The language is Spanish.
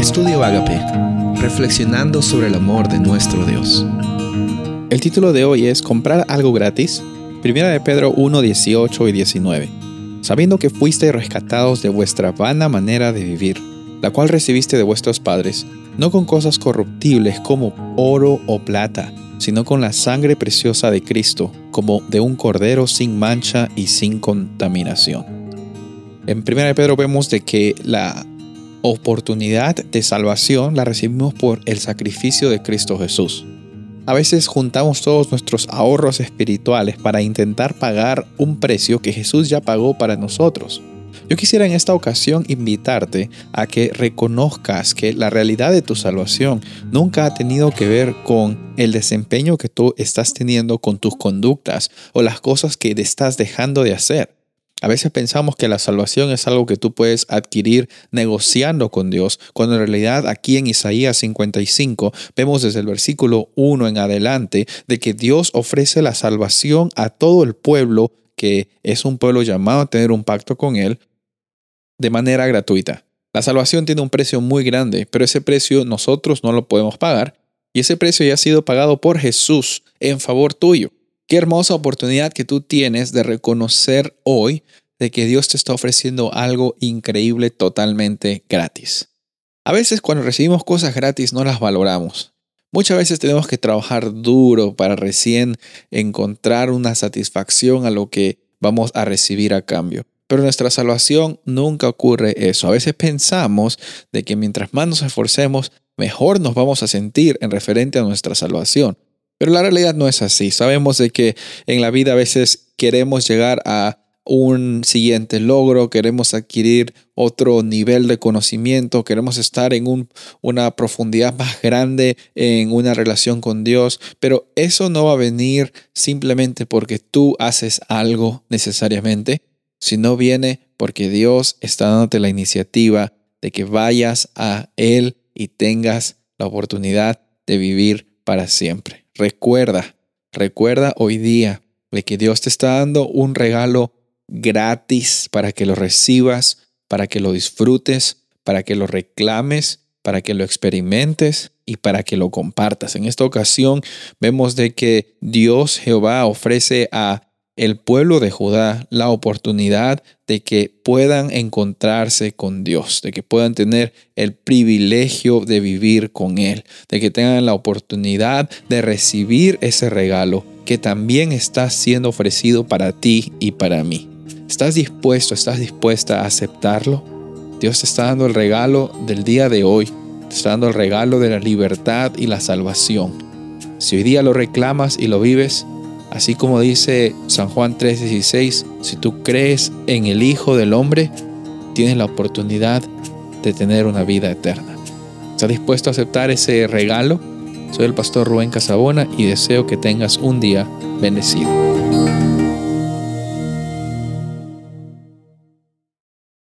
Estudio Agape, reflexionando sobre el amor de nuestro Dios. El título de hoy es Comprar algo gratis. Primera de Pedro 1, 18 y 19. Sabiendo que fuisteis rescatados de vuestra vana manera de vivir, la cual recibiste de vuestros padres, no con cosas corruptibles como oro o plata, sino con la sangre preciosa de Cristo, como de un cordero sin mancha y sin contaminación. En 1 Pedro vemos de que la oportunidad de salvación la recibimos por el sacrificio de Cristo Jesús. A veces juntamos todos nuestros ahorros espirituales para intentar pagar un precio que Jesús ya pagó para nosotros. Yo quisiera en esta ocasión invitarte a que reconozcas que la realidad de tu salvación nunca ha tenido que ver con el desempeño que tú estás teniendo con tus conductas o las cosas que te estás dejando de hacer. A veces pensamos que la salvación es algo que tú puedes adquirir negociando con Dios, cuando en realidad aquí en Isaías 55 vemos desde el versículo 1 en adelante de que Dios ofrece la salvación a todo el pueblo que es un pueblo llamado a tener un pacto con Él de manera gratuita. La salvación tiene un precio muy grande, pero ese precio nosotros no lo podemos pagar y ese precio ya ha sido pagado por Jesús en favor tuyo. Qué hermosa oportunidad que tú tienes de reconocer hoy de que Dios te está ofreciendo algo increíble totalmente gratis. A veces cuando recibimos cosas gratis no las valoramos. Muchas veces tenemos que trabajar duro para recién encontrar una satisfacción a lo que vamos a recibir a cambio. Pero nuestra salvación nunca ocurre eso. A veces pensamos de que mientras más nos esforcemos, mejor nos vamos a sentir en referente a nuestra salvación. Pero la realidad no es así. Sabemos de que en la vida a veces queremos llegar a un siguiente logro, queremos adquirir otro nivel de conocimiento, queremos estar en una profundidad más grande en una relación con Dios, pero eso no va a venir simplemente porque tú haces algo necesariamente, sino viene porque Dios está dándote la iniciativa de que vayas a Él y tengas la oportunidad de vivir para siempre. Recuerda, recuerda hoy día de que Dios te está dando un regalo gratis para que lo recibas, para que lo disfrutes, para que lo reclames, para que lo experimentes y para que lo compartas. En esta ocasión vemos de que Dios Jehová ofrece a el pueblo de Judá la oportunidad de que puedan encontrarse con Dios, de que puedan tener el privilegio de vivir con Él, de que tengan la oportunidad de recibir ese regalo que también está siendo ofrecido para ti y para mí. ¿Estás dispuesto, estás dispuesta a aceptarlo? Dios te está dando el regalo del día de hoy, te está dando el regalo de la libertad y la salvación. Si hoy día lo reclamas y lo vives, Así como dice San Juan 3:16, si tú crees en el Hijo del Hombre, tienes la oportunidad de tener una vida eterna. ¿Estás dispuesto a aceptar ese regalo? Soy el pastor Rubén Casabona y deseo que tengas un día bendecido.